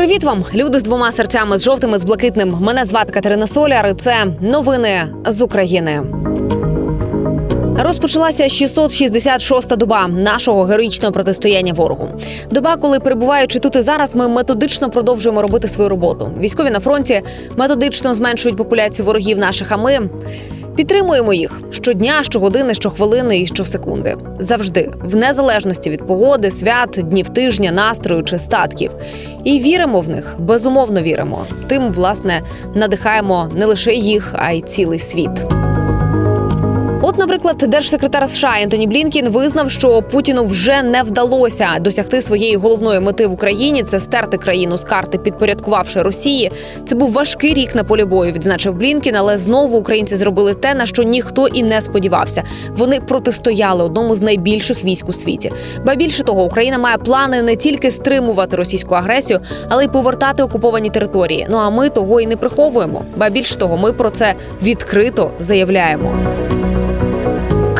Привіт вам, люди з двома серцями з жовтими з блакитним. Мене звати Катерина Соляр. і Це новини з України. Розпочалася 666-та доба нашого героїчного протистояння ворогу. Доба, коли перебуваючи тут і зараз, ми методично продовжуємо робити свою роботу. Військові на фронті методично зменшують популяцію ворогів наших. А ми підтримуємо їх щодня, щогодини, щохвилини і щосекунди. Завжди, в незалежності від погоди, свят, днів тижня, настрою чи статків. І віримо в них, безумовно віримо. Тим, власне, надихаємо не лише їх, а й цілий світ. От, наприклад, держсекретар США Ентоні Блінкін визнав, що Путіну вже не вдалося досягти своєї головної мети в Україні це стерти країну з карти, підпорядкувавши Росії. Це був важкий рік на полі бою, відзначив Блінкін. Але знову українці зробили те, на що ніхто і не сподівався. Вони протистояли одному з найбільших військ у світі. Ба більше того, Україна має плани не тільки стримувати російську агресію, але й повертати окуповані території. Ну а ми того і не приховуємо. Ба більше того, ми про це відкрито заявляємо.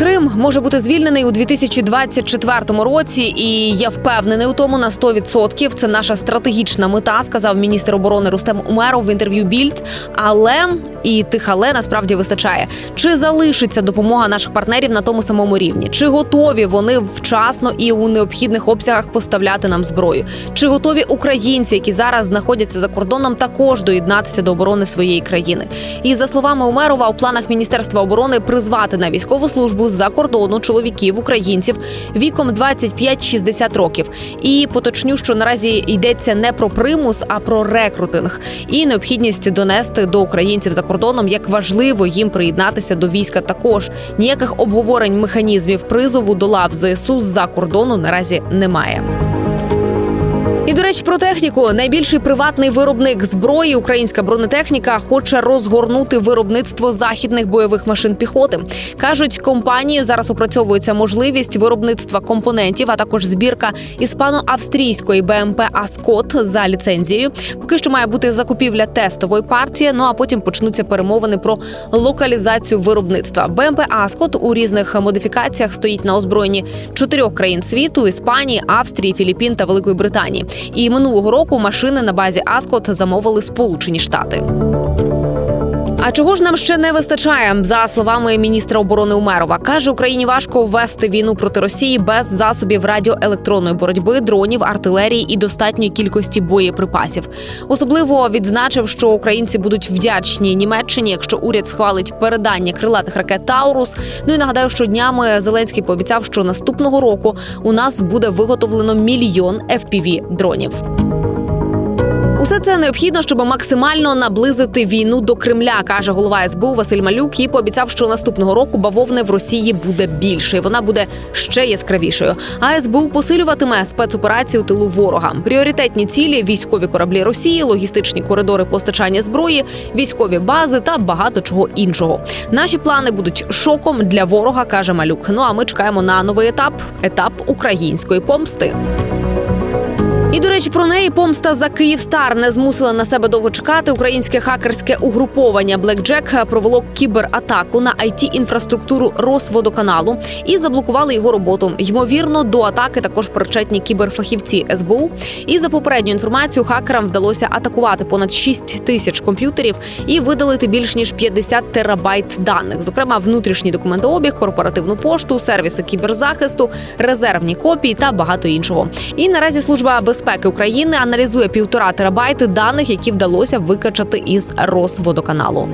Крим може бути звільнений у 2024 році, і я впевнений у тому на 100%. Це наша стратегічна мета, сказав міністр оборони Рустем Умеров в інтерв'ю Більд. Але і тих але насправді вистачає. Чи залишиться допомога наших партнерів на тому самому рівні? Чи готові вони вчасно і у необхідних обсягах поставляти нам зброю? Чи готові українці, які зараз знаходяться за кордоном, також доєднатися до оборони своєї країни? І за словами Умерова, у планах міністерства оборони призвати на військову службу з-за кордону чоловіків українців віком 25-60 років. І поточню, що наразі йдеться не про примус, а про рекрутинг і необхідність донести до українців за кордоном, як важливо їм приєднатися до війська. Також ніяких обговорень механізмів призову до лав ЗСУ з-за кордону наразі немає. І до речі, про техніку найбільший приватний виробник зброї, українська бронетехніка, хоче розгорнути виробництво західних бойових машин піхоти. кажуть, компанією зараз опрацьовується можливість виробництва компонентів, а також збірка іспано-австрійської БМП Аскот за ліцензією. Поки що має бути закупівля тестової партії. Ну а потім почнуться перемовини про локалізацію виробництва. БМП Аскот у різних модифікаціях стоїть на озброєнні чотирьох країн світу: Іспанії, Австрії, Філіппін та Великої Британії. І минулого року машини на базі Аскот замовили Сполучені Штати. А чого ж нам ще не вистачає? За словами міністра оборони Умерова, каже Україні важко ввести війну проти Росії без засобів радіоелектронної боротьби, дронів, артилерії і достатньої кількості боєприпасів. Особливо відзначив, що українці будуть вдячні Німеччині, якщо уряд схвалить передання крилатих ракет Таурус. Ну і нагадаю, що днями Зеленський пообіцяв, що наступного року у нас буде виготовлено мільйон fpv дронів. Усе це необхідно, щоб максимально наблизити війну до Кремля, каже голова СБУ Василь Малюк і пообіцяв, що наступного року бавовни в Росії буде більше. і Вона буде ще яскравішою. А СБУ посилюватиме спецоперації у тилу ворога. Пріоритетні цілі військові кораблі Росії, логістичні коридори постачання зброї, військові бази та багато чого іншого. Наші плани будуть шоком для ворога, каже Малюк. Ну а ми чекаємо на новий етап етап української помсти. І до речі, про неї помста за Київстар не змусила на себе довго чекати. Українське хакерське угруповання BlackJack провело кібератаку на it інфраструктуру Росводоканалу і заблокували його роботу. Ймовірно, до атаки також причетні кіберфахівці СБУ. І за попередню інформацію хакерам вдалося атакувати понад 6 тисяч комп'ютерів і видалити більш ніж 50 терабайт даних, зокрема внутрішній документообіг, корпоративну пошту, сервіси кіберзахисту, резервні копії та багато іншого. І наразі служба без безпеки України аналізує півтора терабайти даних, які вдалося викачати із Росводоканалу.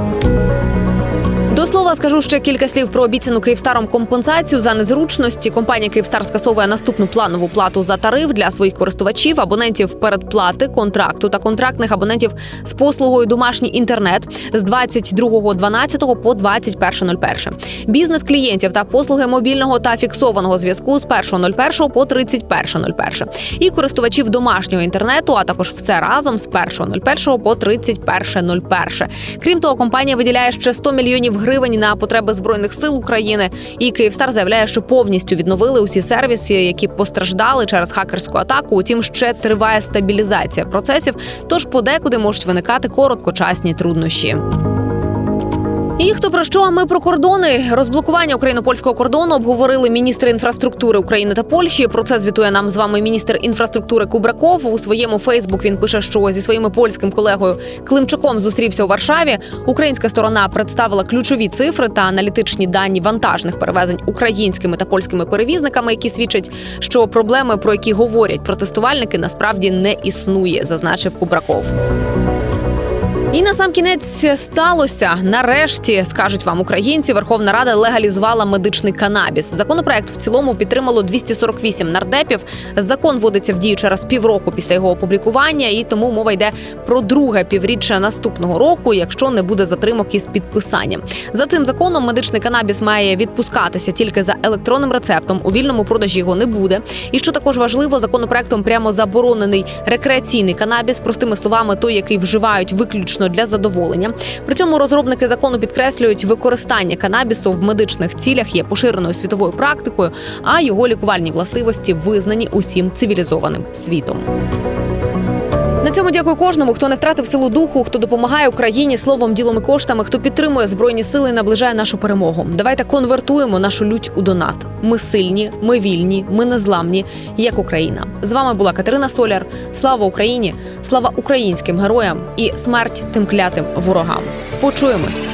До слова скажу ще кілька слів про обіцяну Київстаром компенсацію за незручності. Компанія Київстар скасовує наступну планову плату за тариф для своїх користувачів, абонентів передплати, контракту та контрактних абонентів з послугою домашній інтернет з 22.12 по 21.01. Бізнес клієнтів та послуги мобільного та фіксованого зв'язку з 1.01 по 31.01. І користувачів домашнього інтернету, а також все разом з 1.01 по 31.01. Крім того, компанія виділяє ще 100 мільйонів гривень гривень на потреби збройних сил України. І Київстар заявляє, що повністю відновили усі сервіси, які постраждали через хакерську атаку. Утім, ще триває стабілізація процесів. Тож подекуди можуть виникати короткочасні труднощі. І хто про що? А ми про кордони. Розблокування україно-польського кордону обговорили міністри інфраструктури України та Польщі. Про це звітує нам з вами міністр інфраструктури Кубраков. У своєму Фейсбук він пише, що зі своїм польським колегою Климчуком зустрівся у Варшаві. Українська сторона представила ключові цифри та аналітичні дані вантажних перевезень українськими та польськими перевізниками, які свідчать, що проблеми, про які говорять протестувальники, насправді не існує, зазначив Кубраков. І на сам кінець сталося. Нарешті скажуть вам українці. Верховна Рада легалізувала медичний канабіс. Законопроект в цілому підтримало 248 нардепів. Закон вводиться в дію через півроку після його опублікування, і тому мова йде про друге півріччя наступного року, якщо не буде затримок із підписанням. За цим законом медичний канабіс має відпускатися тільки за електронним рецептом. У вільному продажі його не буде. І що також важливо, законопроектом прямо заборонений рекреаційний канабіс, простими словами, той, який вживають виключно для задоволення. При цьому розробники закону підкреслюють, використання канабісу в медичних цілях є поширеною світовою практикою, а його лікувальні властивості визнані усім цивілізованим світом. На цьому дякую кожному, хто не втратив силу духу, хто допомагає Україні словом, ділом і коштами, хто підтримує збройні сили і наближає нашу перемогу. Давайте конвертуємо нашу лють у донат. Ми сильні, ми вільні, ми незламні, як Україна. З вами була Катерина Соляр. Слава Україні! Слава українським героям і смерть тим клятим ворогам. Почуємось.